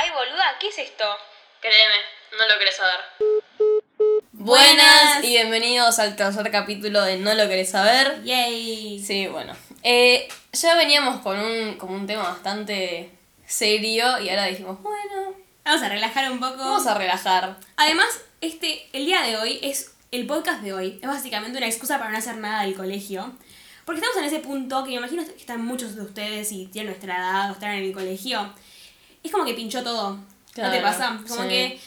Ay, boluda, ¿qué es esto? Créeme, no lo querés saber. Buenas y bienvenidos al tercer capítulo de No lo querés saber. Yay. Sí, bueno. Eh, ya veníamos con un, como un tema bastante serio y ahora dijimos, bueno, Vamos a relajar un poco. vamos a relajar. Además, este, el día de hoy es el podcast de hoy. Es básicamente una excusa para no hacer nada del colegio. Porque estamos en ese punto que me imagino que están muchos de ustedes y tienen nuestra edad o están en el colegio. Es como que pinchó todo. ¿No te Claro, pasa? Como sí. que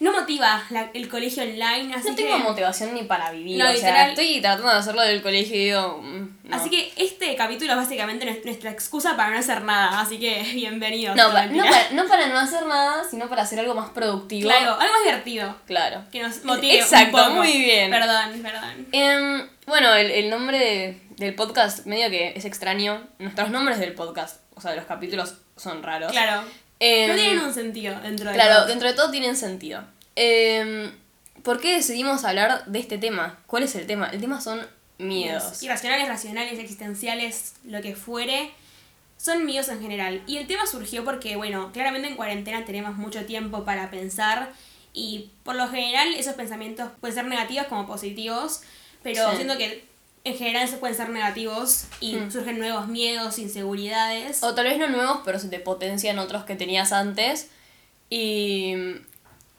no motiva la- el colegio online, así No que... tengo motivación ni para vivir. No, o sea, literal. estoy tratando de hacerlo del colegio y digo, mm, no. Así que este capítulo es básicamente nues- nuestra excusa para no hacer nada. Así que bienvenidos. No, No, pa- no, para, no para no hacer nada, sino para hacer algo más productivo. Claro, algo más divertido. Claro. Que nos motive Exacto, un poco. muy bien. Perdón, perdón. Em, bueno, el, el nombre de- del podcast medio que es extraño. Nuestros nombres del podcast, o sea, de los capítulos son raros. Claro. Em, no tienen un sentido dentro de Claro, todo. dentro de todo tienen sentido. Em, ¿Por qué decidimos hablar de este tema? ¿Cuál es el tema? El tema son miedos. Irracionales, racionales, existenciales, lo que fuere. Son miedos en general. Y el tema surgió porque, bueno, claramente en cuarentena tenemos mucho tiempo para pensar. Y por lo general esos pensamientos pueden ser negativos como positivos. Pero Sí. siento que en general se pueden ser negativos y Hmm. surgen nuevos miedos, inseguridades. O tal vez no nuevos, pero se te potencian otros que tenías antes. Y,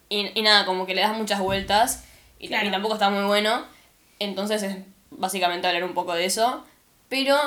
y, y nada, como que le das muchas vueltas. Y, Claro. y tampoco está muy bueno. Entonces es básicamente hablar un poco de eso. Pero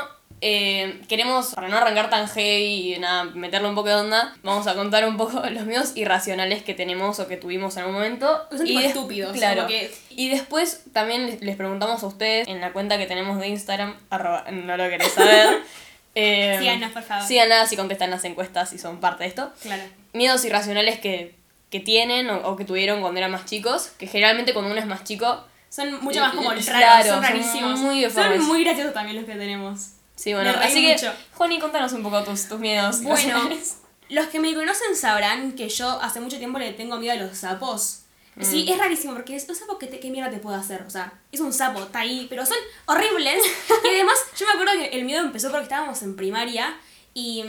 eh, queremos, para no arrancar tan heavy y nada, meterle un poco de onda, vamos a contar un poco los miedos irracionales que tenemos o que tuvimos en un momento. Son des- estúpidos, Claro. que- Y después también les, preguntamos a ustedes en la cuenta que tenemos de Instagram, arroba, no lo querés saber. eh, Síganos, por favor. Síganos y contestan las encuestas y son parte de esto. Claro. Miedos irracionales que, que tienen o, o que tuvieron cuando eran más chicos, que generalmente cuando uno es más chico... Son mucho más como raros, Claro, son son rarísimos. muy son muy graciosos también los que tenemos. Sí, bueno, así que, mucho. Juani, contanos un poco tus, tus miedos Bueno, los que me conocen sabrán que yo hace mucho tiempo le tengo miedo a los sapos. Sí, es rarísimo porque es un sapo que te, qué mierda te puede hacer. O sea, es un sapo, está ahí, pero son horribles. y además, yo me acuerdo que el miedo empezó porque estábamos en primaria y,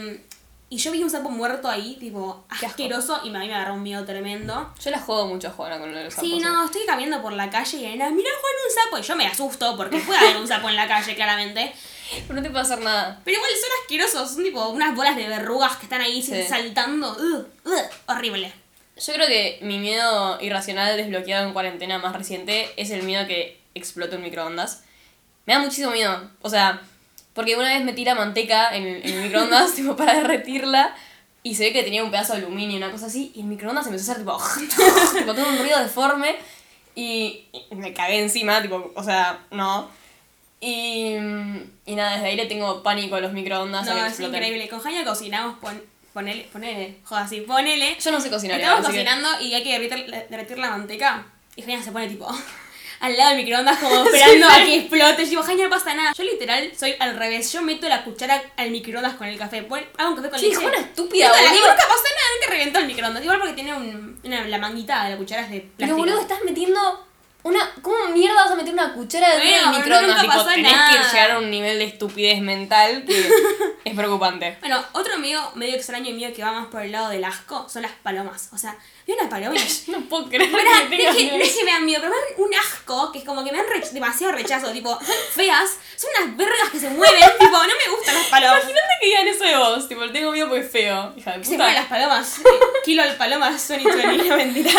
y yo vi un sapo muerto ahí, tipo, asqueroso, y a mí me agarró un miedo tremendo. Yo la juego mucho a Juana con los sapos. Sí, ¿eh? no, estoy caminando por la calle y era, mira Juan, un sapo. Y yo me asusto porque puede haber un sapo en la calle, claramente. Pero no te puede hacer nada. Pero igual son asquerosos, son tipo unas bolas de verrugas que están ahí Sí. saltando. Ugh, ugh, horrible. Yo creo que mi miedo irracional desbloqueado en cuarentena más reciente es el miedo que explote un microondas. Me da muchísimo miedo. O sea, porque una vez me tira manteca en, en el microondas tipo, para derretirla y se ve que tenía un pedazo de aluminio y una cosa así y el microondas empezó a hacer tipo, tipo todo un ruido deforme y, y me cagué encima, tipo, o sea, no. Y, y nada, desde ahí le tengo pánico a los microondas a que No, es exploten. increíble. Con Jaña cocinamos, pon, ponele, ponele, joder, así, ponele. Yo no sé cocinar. Estamos igual, así que- cocinando y hay que derretir, derretir la manteca. Y Jaña se pone tipo al lado del microondas como esperando a que explote. Y digo, Jaña no pasa nada. Yo literal soy al revés. Yo meto la cuchara al microondas con el café. Pon- hago un café con Sí, leche. Juana, estúpida, Meto la- Y boludo. nunca pasa nada, nunca reventó el microondas. Igual porque tiene un, una, la manguita de la cuchara es de Pero plástico. boludo, estás metiendo una. ¿Cómo mierda vas a meter una cuchara dentro del microondas? Tipo, tenés nada. que llegar a un nivel de estupidez mental que es preocupante. Bueno, otro medio, medio extraño y medio que va más por el lado del asco son las palomas. O sea, vi unas palomas. No puedo creer Pará, que tengas que, miedo. me dan miedo, pero me dan un asco que es como que me dan re- demasiado rechazo. Tipo, son feas, son unas vergas que se mueven. tipo, no me gustan las palomas. Imagínate que digan eso de vos. Tipo, tengo miedo porque es feo. Hija de Se puta. mueven las palomas. Kilo de palomas, son y no mentira.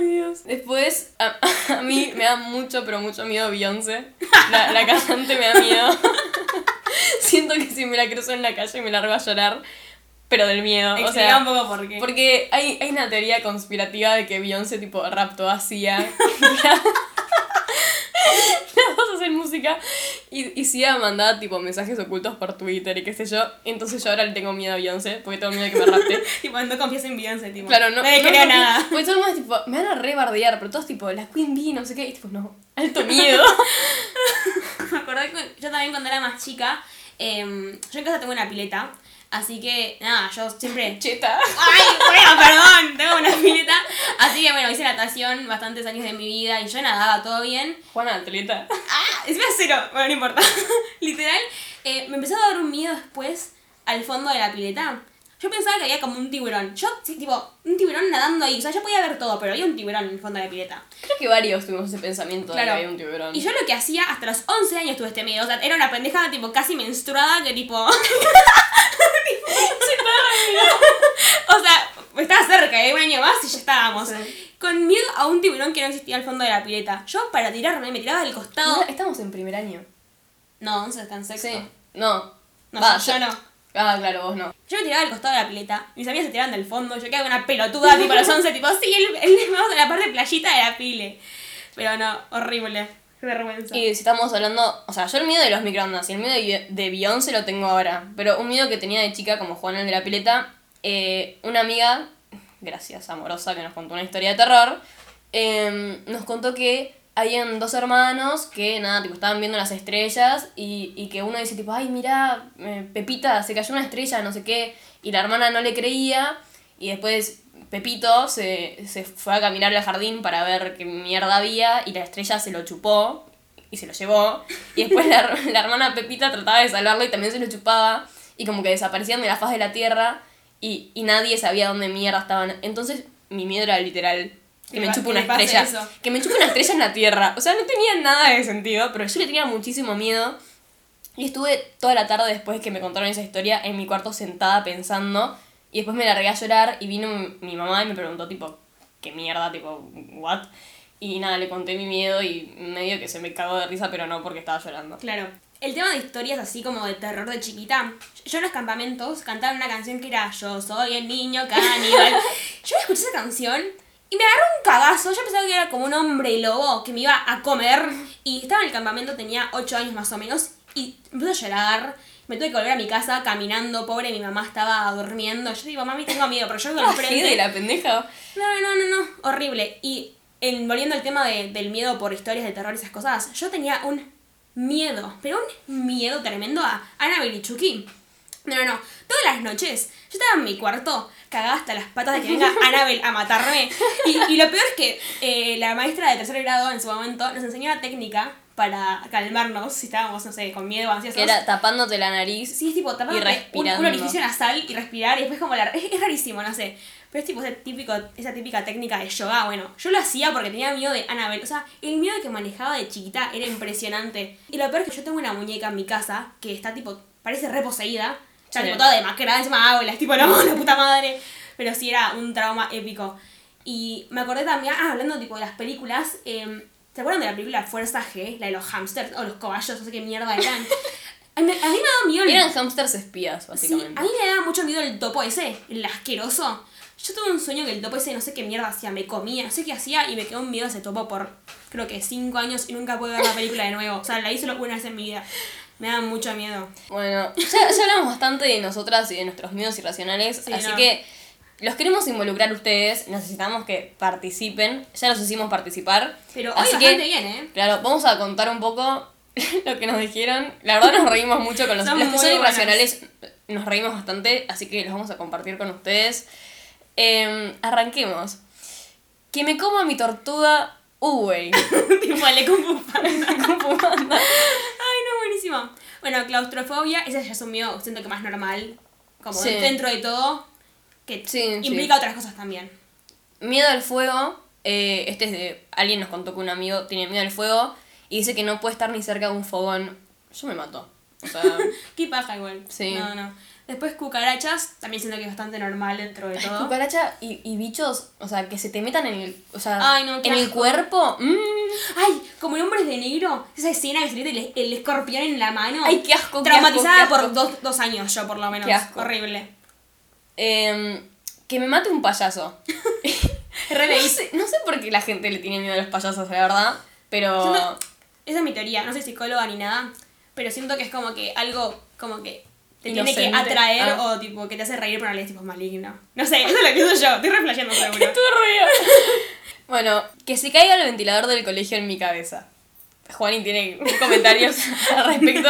Dios. Después, a, a mí me da mucho, pero mucho miedo Beyoncé. La, la cantante me da miedo. Siento que si me la cruzo en la calle me largo a llorar, pero del miedo. O Explica sea, un poco por qué. Porque hay, hay una teoría conspirativa de que Beyoncé tipo raptó a Sia. Las dos hacen música. Y, y Sia mandaba tipo mensajes ocultos por Twitter y qué sé yo. Entonces yo ahora le tengo miedo a Beyoncé porque tengo miedo de que me rapte. tipo, no confías en Beyoncé, tipo. Claro, no. No no creo confío- nada. Porque todo el mundo es tipo, me van a rebardear, pero todos tipo, la Queen Bee, no sé qué. Y tipo, no, alto miedo. Me acordé que yo también cuando era más chica, em, yo en casa tengo una pileta. Así que, nada, yo siempre Cheta. Ay, bueno, perdón, tengo una pileta. Así que bueno, hice natación bastantes años de mi vida y yo nadaba todo bien. Juana, atleta. Ah, encima cero, bueno, no importa. Literal, eh, me empezó a dar un miedo después al fondo de la pileta. Yo pensaba que había como un tiburón. Yo, sí, tipo, un tiburón nadando ahí. O sea, yo podía ver todo, pero había un tiburón en el fondo de la pileta. Creo que varios tuvimos ese pensamiento de Claro. que había un tiburón. Y yo lo que hacía hasta los 11 años tuve este miedo. O sea, era una pendeja tipo casi menstruada que tipo. o sea, estaba cerca, ¿eh? un año más y ya estábamos. Con miedo a un tiburón que no existía al fondo de la pileta. Yo para tirarme me tiraba del costado. No, estamos en primer año. No, 11 está en sexto. Sí. No. No, Va, yo, yo no. Ah, claro, vos no. Yo me tiraba del costado de la pileta, mis amigas se tiraban del fondo, yo quedaba con una pelotuda tipo a los 11, tipo, sí, él, él vamos a la parte playita de la pile. Pero no, horrible, qué vergüenza. Y si estamos hablando, o sea, yo el miedo de los microondas y el miedo de, de Beyoncé lo tengo ahora, pero un miedo que tenía de chica, como Juan el de la pileta, eh, una amiga, gracias, amorosa, que nos contó una historia de terror, eh, nos contó que habían dos hermanos que, nada, tipo, estaban viendo las estrellas y, y que uno dice, tipo, ay, mira, eh, Pepita, se cayó una estrella, no sé qué, y la hermana no le creía, y después Pepito se, se fue a caminar al jardín para ver qué mierda había, y la estrella se lo chupó, y se lo llevó, y después la, la hermana Pepita trataba de salvarlo y también se lo chupaba, y como que desaparecían de la faz de la tierra, y, y nadie sabía dónde mierda estaban. Entonces, mi miedo era literal que me chupe una estrella. eso. Que me chupe una estrella en la tierra. O sea, no tenía nada de sentido, pero yo le tenía muchísimo miedo. Y estuve toda la tarde después que me contaron esa historia en mi cuarto sentada pensando. Y después me largué a llorar y vino mi, mi mamá y me preguntó, tipo, ¿qué mierda? Tipo, ¿what? Y nada, le conté mi miedo y medio que se me cagó de risa, pero no porque estaba llorando. Claro. El tema de historias así como de terror de chiquita. Yo en los campamentos cantaba una canción que era Yo soy el niño caníbal. yo escuché esa canción y me agarró un cagazo. Yo pensaba que era como un hombre lobo que me iba a comer. Y estaba en el campamento, tenía 8 años más o menos. Y empezó a llorar. Me tuve que volver a mi casa caminando, pobre, mi mamá estaba durmiendo. Yo digo, mami, tengo miedo, pero yo vivo enfrente. de la pendeja. No, no, no, no, horrible. Y en, volviendo al tema de- del miedo por historias de terror y esas cosas, yo tenía un miedo, pero un miedo tremendo a Annabelle y Chucky. No, no, no. Todas las noches yo estaba en mi cuarto, cagada hasta las patas de que venga Annabelle a matarme. Y, y lo peor es que eh, la maestra de tercer grado en su momento nos enseñó una técnica para calmarnos si estábamos, no sé, con miedo o ansiosos. Que era tapándote la nariz. Sí, es tipo Y un, respirando. un orificio nasal y respirar y después como la... Es, es rarísimo, no sé. Pero es tipo ese típico, esa típica técnica de yoga. Bueno, yo lo hacía porque tenía miedo de Annabelle. O sea, el miedo que manejaba de chiquita era impresionante. Y lo peor es que yo tengo una muñeca en mi casa que está tipo, parece reposeída. Está Sí. tipo toda demacrada, encima habla. Es tipo, no, la puta madre. Pero sí era un trauma épico. Y me acordé también, ah, hablando tipo de las películas, eh, ¿se acuerdan de la película Fuerza G? La de los hamsters o los cobayos, no sé qué mierda eran. A mí, a mí me daba miedo el Eran hamsters espías, Sí, básicamente. a mí me daba mucho miedo el topo ese, el asqueroso. Yo tuve un sueño que el topo ese no sé qué mierda hacía, me comía, no sé qué hacía y me quedó un miedo ese topo por creo que cinco años y nunca pude ver la película de nuevo. O sea, la hice solo una vez en mi vida. Me da mucho miedo. Bueno, ya, ya hablamos bastante de nosotras y de nuestros miedos irracionales, Sí, así no. que los queremos involucrar ustedes, necesitamos que participen, ya los hicimos participar. Pero hoy así bastante que, bien, ¿eh? claro, vamos a contar un poco lo que nos dijeron. La verdad nos reímos mucho con los, los que son buenas. irracionales, nos reímos bastante, así que los vamos a compartir con ustedes. Em, arranquemos. Que me coma mi tortuga Uwey. tipo el de Kung Fu Panda. Kung Fu Panda. Ay, no, buenísimo. Bueno, claustrofobia, ese ya miedo, siento que más normal. Como Sí. dentro de todo, que Sí, implica sí. otras cosas también. Miedo al fuego. eh, este es de. Alguien nos contó que un amigo tiene miedo al fuego y dice que no puede estar ni cerca de un fogón. Yo me mato. O sea. Qué paja igual. Sí. No, no. Después cucarachas, también siento que es bastante normal dentro de todo. cucaracha y, y bichos, o sea, que se te metan en el. O sea, Ay, no, en el cuerpo. mm. Ay, como en Hombres de Negro, esa escena que se le el, el escorpión en la mano. Ay, qué asco, qué Traumatizada asco, qué asco. por dos, dos años yo, por lo menos. Qué asco. Horrible. Em, que me mate un payaso. No sé, no sé por qué la gente le tiene miedo a los payasos, la verdad. Pero. Siento- Esa es mi teoría, no soy psicóloga ni nada, pero siento que es como que algo como que te tiene que Inocente. atraer Ah. o tipo que te hace reír pero no le tipo maligno. No sé, eso es lo que pienso yo, estoy reflejando seguro. Bueno, que se caiga el ventilador del colegio en mi cabeza. Juani tiene comentarios al respecto.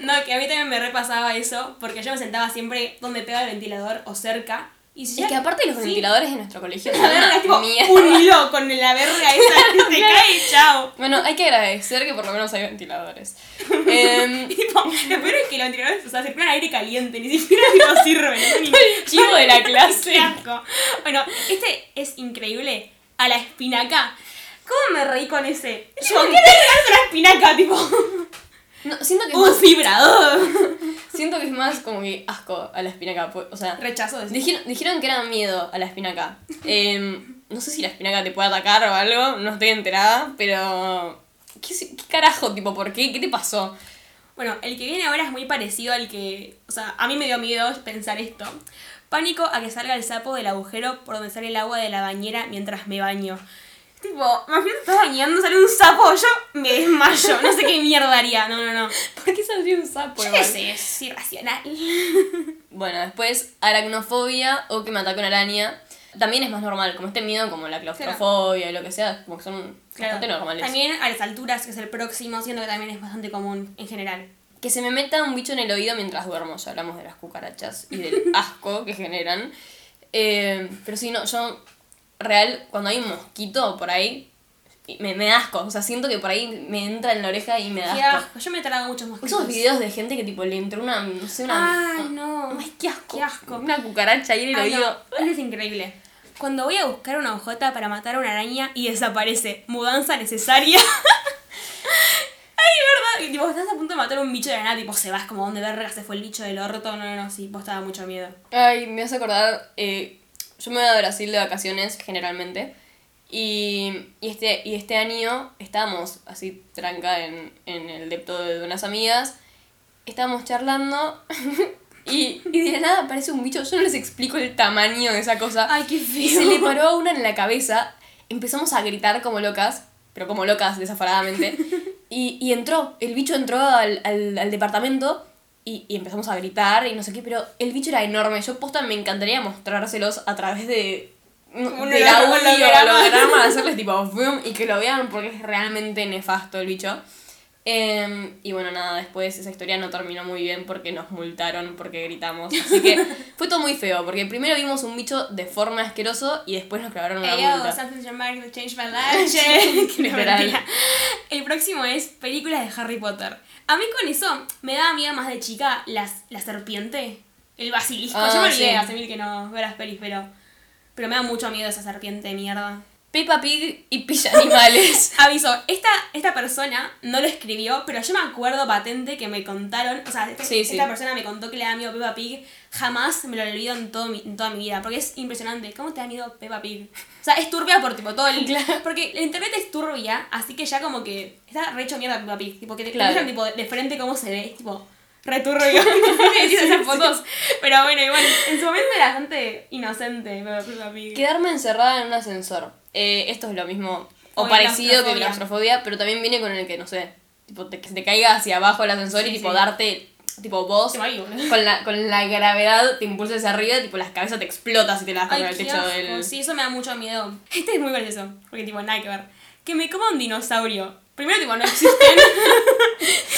No, que a mí también me repasaba eso, porque yo me sentaba siempre donde pega el ventilador o cerca, Y si Es ya- que aparte los sí. ventiladores de nuestro colegio La verga es tipo un hilo con la verga esa que se cae chao. Bueno, hay que agradecer que por lo menos hay ventiladores. Em, tipo, lo peor es que los ventiladores, o sea, circulan aire caliente, ni siquiera tipo sirven. ¿no? Ni- chivo de la clase. Bueno, este es increíble. A la espinaca. ¿Cómo me reí con ese? Yo, ¿qué le regalas a la espinaca? Tipo, no, siento que es un vibrador. Siento que es más como que asco a la espinaca. pues, O sea, Rechazo de dijeron, dijeron que era miedo a la espinaca. Em, no sé si la espinaca te puede atacar o algo, no estoy enterada, pero. ¿Qué, qué carajo? Tipo, ¿por qué? ¿Qué te pasó? Bueno, el que viene ahora es muy parecido al que. O sea, a mí me dio miedo pensar esto. Pánico a que salga el sapo del agujero por donde sale el agua de la bañera mientras me baño. Tipo, imagínate estás bañando, sale un sapo, yo me desmayo. No sé qué mierda haría. No, no, no. ¿Por qué saldría un sapo? Yo qué sé, es irracional. Bueno, después aracnofobia o que me ataque una araña. También es más normal, como este miedo, como la claustrofobia y lo que sea, como que son bastante normales. También a las alturas, que es el próximo, siento que también es bastante común en general. Que se me meta un bicho en el oído mientras duermo, ya hablamos de las cucarachas y del asco que generan. Eh, pero sí, no, yo, real, cuando hay un mosquito por ahí, me, me da asco. O sea, siento que por ahí me entra en la oreja y me da Qué asco. asco. Yo me trago muchos mosquitos. Esos videos de gente que tipo le entró una, no sé, una... Ay, no. Ay, qué asco. Qué asco. Una cucaracha ahí en el Ay, no, oído. eso es increíble. Cuando voy a buscar una hojota para matar a una araña y desaparece. Mudanza necesaria. Ay, verdad. Y tipo, estás a punto de matar a un bicho de la nada, tipo, se vas como donde verga se fue el bicho del orto. No, no, no, sí, vos te da mucho miedo. Ay, me hace acordar, eh, yo me voy a Brasil de vacaciones generalmente y, y, este, y este año estábamos así tranca en, en el depto de unas amigas, estábamos charlando y, y de nada aparece un bicho, yo no les explico el tamaño de esa cosa Ay, qué y se le paró a una en la cabeza, empezamos a gritar como locas, pero como locas desafaradamente y, y entró, el bicho entró al, al, al departamento y, y empezamos a gritar y no sé qué, pero el bicho era enorme. Yo posta me encantaría mostrárselos a través de. Un del holog- audio holograma. hacerles tipo boom y que lo vean porque es realmente nefasto el bicho. Em, y bueno, nada, después esa historia no terminó muy bien porque nos multaron porque gritamos. Así que fue todo muy feo porque primero vimos un bicho de forma asqueroso y después nos clavaron una Hey, yo, multa. change my life. Literal. El próximo es películas de Harry Potter. A mí con eso me daba miedo más de chica las, la serpiente, el basilisco. Ah, Yo me olvidé sí. hace mil que no veo las pelis, pero, pero me da mucho miedo esa serpiente de mierda. Peppa Pig y Pilla Animales. Aviso, esta, esta persona no lo escribió, pero yo me acuerdo patente que me contaron, o sea, esta, Sí, esta sí. persona me contó que le da miedo Peppa Pig, jamás me lo olvido en, todo mi, en toda mi vida, porque es impresionante, ¿cómo te da miedo Peppa Pig? O sea, es turbia por tipo todo el... Porque el internet es turbia, así que ya como que está re hecho mierda Peppa Pig, tipo que te Claro. tipo de frente cómo se ve, es tipo... Re turbio, decís esas fotos. Pero bueno, igual, en su momento era bastante inocente Peppa Pig. Quedarme encerrada en un ascensor. Eh, esto es lo mismo, o O parecido que claustrofobia. pero también viene con el que, no sé, tipo, te- que se te caiga hacia abajo el ascensor Sí, y tipo sí. darte, tipo vos, con la, con la gravedad te impulsa hacia arriba, tipo las cabezas te explotas y te las das contra el techo asco. del... Sí, eso me da mucho miedo. Este es muy gracioso, porque tipo, nada que ver. Que me coma un dinosaurio. Primero, tipo, no existen.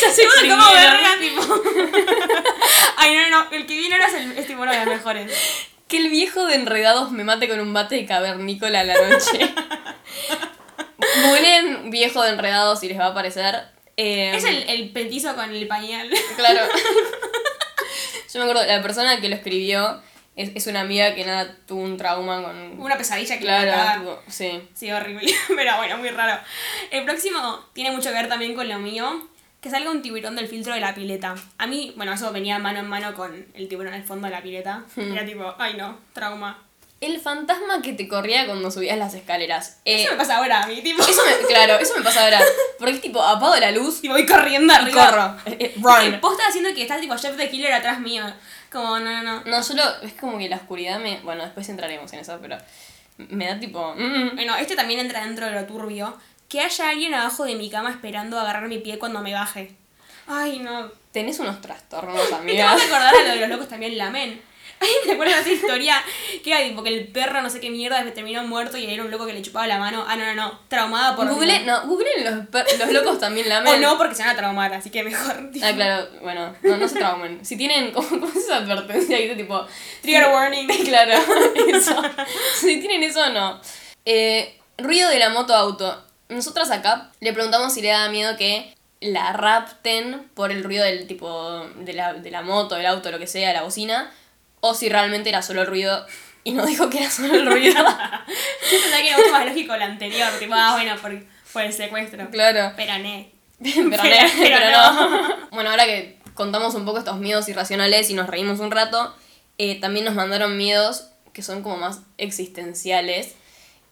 Ya se Segundo, como verga, tipo. Ay, no, no. El que ahora es, el, es tipo uno de los mejores. Que el viejo de enredados me mate con un bate de cavernícola a la noche. Googleen viejo de enredados y les va a aparecer. Eh, Es el, el petizo con el pañal. Claro. Yo me acuerdo, la persona que lo escribió es, es una amiga que nada tuvo un trauma con. Una pesadilla que Claro, tipo, sí. Sí, horrible. Pero bueno, muy raro. El próximo tiene mucho que ver también con lo mío. Que salga un tiburón del filtro de la pileta. A mí, bueno, eso venía mano en mano con el tiburón al fondo de la pileta. Hmm. Era tipo, ay no, trauma. El fantasma que te corría cuando subías las escaleras. Eh, Eso me pasa ahora a mí, tipo. eso me, claro, eso me pasa ahora. Porque es tipo, apago la luz Tipo, voy corriendo y arriba. corro. Eh, eh, Y Run. Vos estás haciendo que estás tipo Jeff the Killer atrás mío. Como, no, no, no. No, solo es como que la oscuridad me. Bueno, después entraremos en eso, pero. Me da tipo. mm, Bueno, este también entra dentro de lo turbio. Que haya alguien abajo de mi cama esperando agarrar mi pie cuando me baje. Ay, no. tenés unos trastornos, ¿Me te amiga. vas a acordar a lo de los locos también lamen? ¿Alguien te acuerdas de esa historia? Que era tipo que el perro no sé qué mierda después terminó muerto y era un loco que le chupaba la mano. Ah, no, no, no. Traumada por. Google, no, Google los, los locos también lamen. O no, porque se van a traumar, así que mejor. tipo, Ah, claro, bueno, no, no se traumen. Si tienen, ¿cómo, cómo es esa advertencia ahí de tipo... Trigger warning. Claro, eso. Si tienen eso, no. Eh, ruido de la moto auto. Nosotras acá le preguntamos si le da miedo que la rapten por el ruido del tipo de la, de la moto, del auto, lo que sea, la bocina, o si realmente era solo el ruido y no dijo que era solo el ruido. Yo pensaba que era mucho más lógico lo anterior. Tipo, ah, bueno, por, por el secuestro. claro. Pero ne. pero, Pero- pero pero no. Bueno, ahora que contamos un poco estos miedos irracionales y nos reímos un rato, eh, también nos mandaron miedos que son como más existenciales.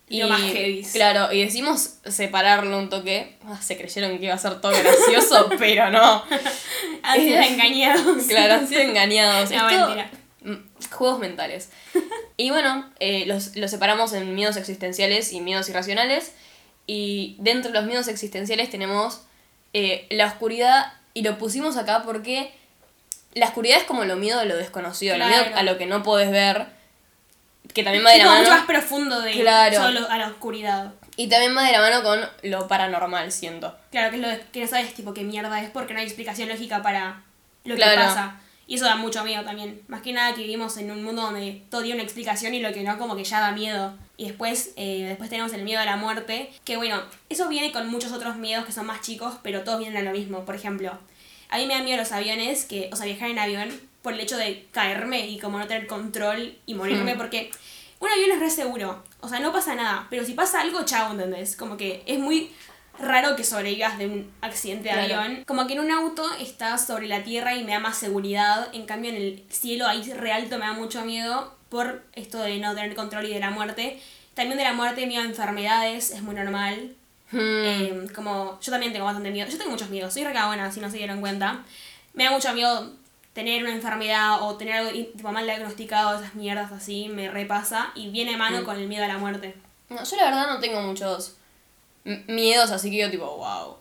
Lo más heavies. Claro, y decimos separarlo un toque. Ah, se creyeron que iba a ser todo gracioso, pero no. Han sido engañados. Claro, han sido engañados. No, Esto- mentira. mm, Juegos mentales. Y bueno, eh, los, los separamos en miedos existenciales y miedos irracionales. Y dentro de los miedos existenciales tenemos eh, la oscuridad. Y lo pusimos acá porque la oscuridad es como lo miedo a lo desconocido, lo miedo a lo que no puedes ver. Que también va de la como mucho mano. más profundo de Claro. solo a la oscuridad. Y también va de la mano con lo paranormal, siento. Claro, que es lo de- que no sabes tipo qué mierda es porque no hay explicación lógica para lo Claro. que pasa. Y eso da mucho miedo también. Más que nada que vivimos en un mundo donde todo tiene una explicación y lo que no como que ya da miedo. Y después, eh, después tenemos el miedo a la muerte, que bueno, eso viene con muchos otros miedos que son más chicos, pero todos vienen a lo mismo. Por ejemplo, a mí me da miedo los aviones, que, o sea, viajar en avión por el hecho de caerme y como no tener control y morirme, porque un avión es re seguro. O sea, no pasa nada, pero si pasa algo, chao, ¿entendés? Como que es muy raro que sobrevivas de un accidente de Claro. avión. Como que en un auto estás sobre la tierra y me da más seguridad. En cambio, en el cielo ahí re alto me da mucho miedo por esto de no tener control y de la muerte. También de la muerte, miedo a enfermedades, es muy normal. Hmm. Eh, como yo también tengo bastante miedo. Yo tengo muchos miedos, soy re cagona, si no se dieron cuenta. Me da mucho miedo tener una enfermedad o tener algo tipo, mal diagnosticado, esas mierdas así, me repasa. Y viene mano Mm. con el miedo a la muerte. No, yo la verdad no tengo muchos miedos, así que yo tipo, wow.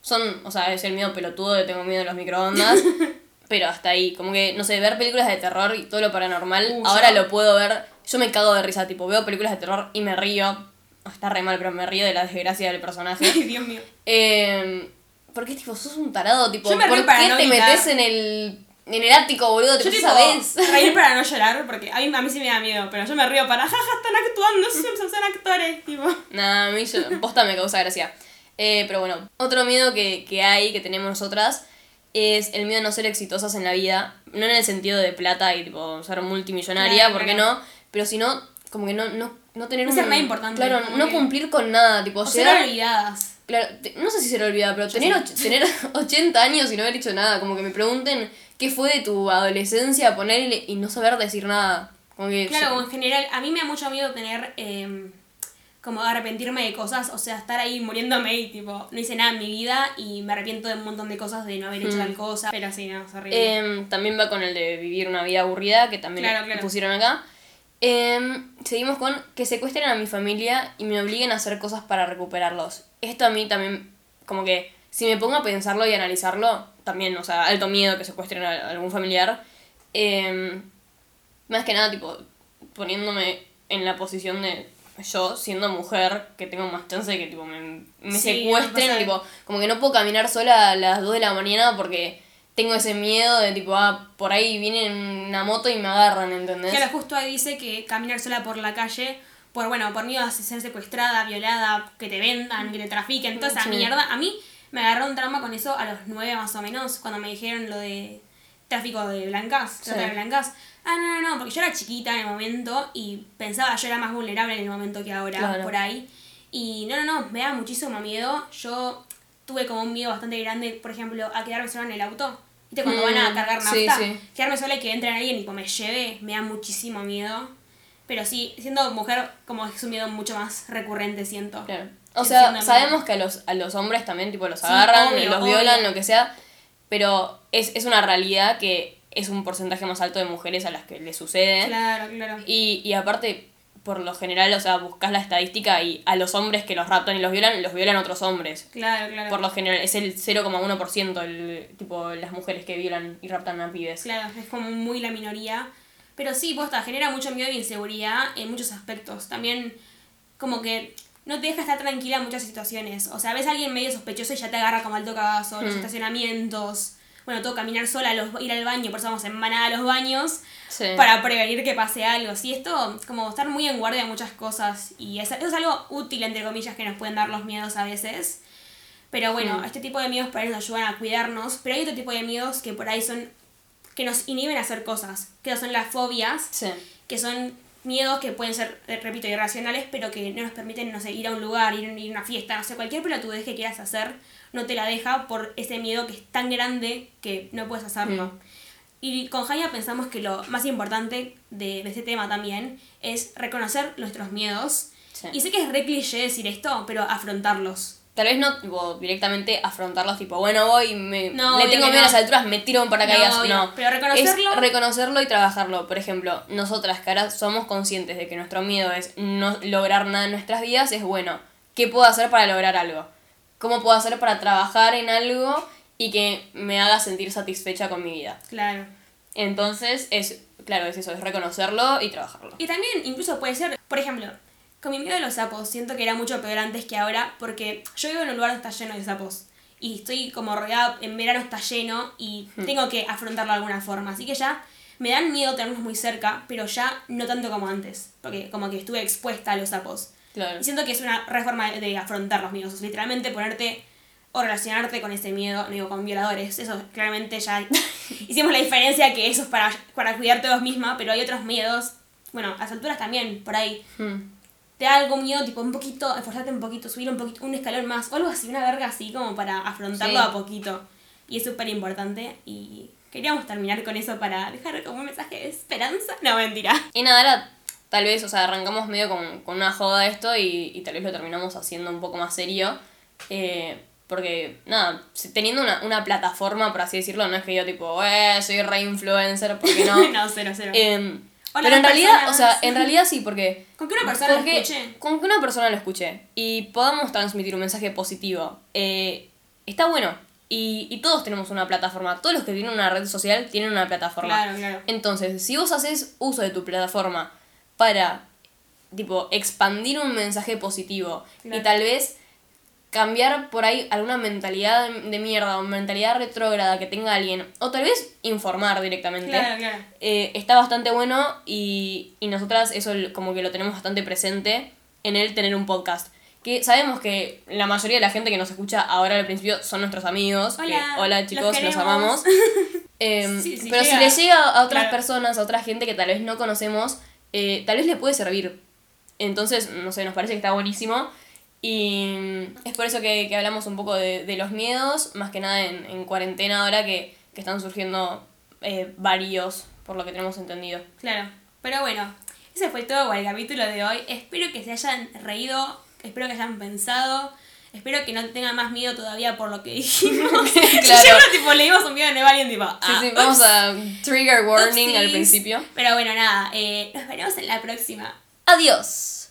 Son, o sea, es el miedo pelotudo de tengo miedo de los microondas. pero hasta ahí, como que, no sé, ver películas de terror y todo lo paranormal, Uh, ahora yo- lo puedo ver. Yo me cago de risa, tipo, veo películas de terror y me río. Está re mal, pero me río de la desgracia del personaje. Ay, Dios mío. Eh, porque tipo, sos un tarado, tipo, Yo me ¿por río qué para no te gritar. metes en el, en el ático, boludo? Te Yo tipo, vez. reír para no llorar, porque a mí, a mí sí me da miedo, pero yo me río para, jaja, están actuando, son, son actores, tipo. Nah, a mí yo, posta me causa gracia. Eh, pero bueno, otro miedo que, que hay, que tenemos nosotras, es el miedo a no ser exitosas en la vida. No en el sentido de plata y tipo ser multimillonaria, Claro, porque claro. no, pero sino como que no, no, no tener No un... ser nada importante, Claro, no cumplir con nada, tipo O ser olvidadas. Claro, te- no sé si se lo olvida, pero tener, och- tener 80 años y no haber hecho nada, como que me pregunten qué fue de tu adolescencia, ponerle y no saber decir nada. Como que Claro, como en general, a mí me da mucho miedo tener, eh, como arrepentirme de cosas, o sea, estar ahí muriéndome y tipo, no hice nada en mi vida y me arrepiento de un montón de cosas de no haber hecho Mm. tal cosa, pero sí, no, es horrible. Em, también va con el de vivir una vida aburrida, que también claro. pusieron acá. Em, seguimos con que secuestren a mi familia y me obliguen a hacer cosas para recuperarlos. Esto a mí también, como que, si me pongo a pensarlo y analizarlo, también, o sea, alto miedo que secuestren a algún familiar. Em, más que nada, tipo, poniéndome en la posición de yo, siendo mujer, que tengo más chance de que tipo, me, me Sí, secuestren, tipo, como que no puedo caminar sola a las 2 de la mañana porque tengo ese miedo de tipo, ah, por ahí viene una moto y me agarran, ¿entendés? Claro, justo ahí dice que caminar sola por la calle, por bueno, por miedo a ser secuestrada, violada, que te vendan, que te trafiquen, toda esa Sí. mierda. A mí me agarró un trauma con eso a los nueve más o menos, cuando me dijeron lo de tráfico de blancas, Sí. de blancas. Ah, no, no, no, porque yo era chiquita en el momento y pensaba yo era más vulnerable en el momento que ahora, Claro. por ahí. Y no, no, no, me da muchísimo miedo. Yo tuve como un miedo bastante grande, por ejemplo, a quedarme sola en el auto. ¿Viste? Cuando van a Mm, cargar sí, nafta. sí. Quedarme sola y que entre alguien y tipo, me lleve, me da muchísimo miedo. Pero sí, siendo mujer, como es un miedo mucho más recurrente, siento. Claro. O Sí, sea, sabemos que a los, a los hombres también, tipo, los Sí, agarran, obvio, los obvio. violan, lo que sea, pero es, es una realidad que es un porcentaje más alto de mujeres a las que le sucede. Claro, claro. Y, y aparte, por lo general, o sea, buscas la estadística y a los hombres que los raptan y los violan, los violan otros hombres. Claro, claro. Por lo general, es el 0,1% el tipo las mujeres que violan y raptan a pibes. Claro, es como muy la minoría. Pero sí, posta, genera mucho miedo e inseguridad en muchos aspectos. También como que no te deja estar tranquila en muchas situaciones. O sea, ves a alguien medio sospechoso y ya te agarra como al tocabazo, los Mm. estacionamientos. Bueno, todo caminar sola, los, ir al baño, por eso vamos en manada a los baños, Sí. para prevenir que pase algo. Sí, esto, como estar muy en guardia de muchas cosas. Y es, eso es algo útil, entre comillas, que nos pueden dar los miedos a veces. Pero bueno, este tipo de miedos por ahí nos ayudan a cuidarnos. Pero hay otro tipo de miedos que por ahí son. que nos inhiben a hacer cosas. Que son las fobias Sí. que son miedos que pueden ser, eh, repito, irracionales, pero que no nos permiten, no sé, ir a un lugar, ir, ir a una fiesta, no sé, cualquier pelotudez que quieras hacer, no te la deja por ese miedo que es tan grande que no puedes hacerlo. Mm. Y con Jaya pensamos que lo más importante de, de este tema también es reconocer nuestros miedos. Sí. Y sé que es re cliché decir esto, pero afrontarlos. Tal vez no tipo, directamente afrontarlos, tipo, bueno, voy, me, No, le tengo miedo a no. las alturas, me tiro en paracaídas. No, No, pero reconocerlo- Es reconocerlo y trabajarlo. Por ejemplo, nosotras que ahora somos conscientes de que nuestro miedo es no lograr nada en nuestras vidas, es bueno, ¿qué puedo hacer para lograr algo? ¿Cómo puedo hacer para trabajar en algo y que me haga sentir satisfecha con mi vida? Claro. Entonces, es, claro, es eso, es reconocerlo y trabajarlo. Y también incluso puede ser, por ejemplo, con mi miedo de los sapos, siento que era mucho peor antes que ahora, porque yo vivo en un lugar que está lleno de sapos. Y estoy como rodeada, en verano está lleno y tengo que afrontarlo de alguna forma. Así que ya me dan miedo tenerlos muy cerca, pero ya no tanto como antes, porque como que estuve expuesta a los sapos. Claro. Y siento que es una reforma de afrontar los miedos, o sea, literalmente ponerte o relacionarte con ese miedo, no digo con violadores, eso claramente ya hicimos la diferencia que eso es para, para cuidarte vos misma, pero hay otros miedos, bueno, a las alturas también, por ahí, Hmm. te da algo miedo, tipo un poquito, esforzarte un poquito, subir un poquito, un escalón más, o algo así, una verga así como para afrontarlo Sí. a poquito. Y es súper importante y queríamos terminar con eso para dejar como un mensaje de esperanza. No, mentira. Y nada, ahora tal vez, o sea, arrancamos medio con, con una joda esto y, y tal vez lo terminamos haciendo un poco más serio. Eh, porque, nada, teniendo una, una plataforma, por así decirlo, no es que yo tipo, eh, soy re influencer, porque no. no, cero, cero. Hola, pero en realidad, o sea, en realidad sí, porque... Con que una persona lo escuche. Con que una persona lo escuche y podamos transmitir un mensaje positivo, eh, está bueno. Y, y todos tenemos una plataforma. Todos los que tienen una red social tienen una plataforma. Claro, claro. Entonces, si vos haces uso de tu plataforma para, tipo, expandir un mensaje positivo Claro. y tal vez cambiar por ahí alguna mentalidad de mierda o mentalidad retrógrada que tenga alguien, o tal vez informar directamente, Claro, claro. eh, está bastante bueno y, y nosotras eso como que lo tenemos bastante presente en el tener un podcast. Que sabemos que la mayoría de la gente que nos escucha ahora al principio son nuestros amigos. que, Hola, los chicos, los, amamos. Em, Sí, sí pero llega. si le llega a otras Claro. personas, a otra gente que tal vez no conocemos, eh, tal vez le puede servir. Entonces, no sé, nos parece que está buenísimo. Y mm, es por eso que, que hablamos un poco de, de los miedos, más que nada en, en cuarentena ahora que, que están surgiendo eh, varios, por lo que tenemos entendido. Claro. Pero bueno, ese fue todo el capítulo de hoy. Espero que se hayan reído, espero que hayan pensado. Espero que no tengan más miedo todavía por lo que dijimos. Claro. Siempre tipo leímos un video de Nueva alguien tipo. Sí, ah, sí, vamos ups, a trigger warning al principio. Pero bueno, nada, eh, nos veremos en la próxima. Adiós.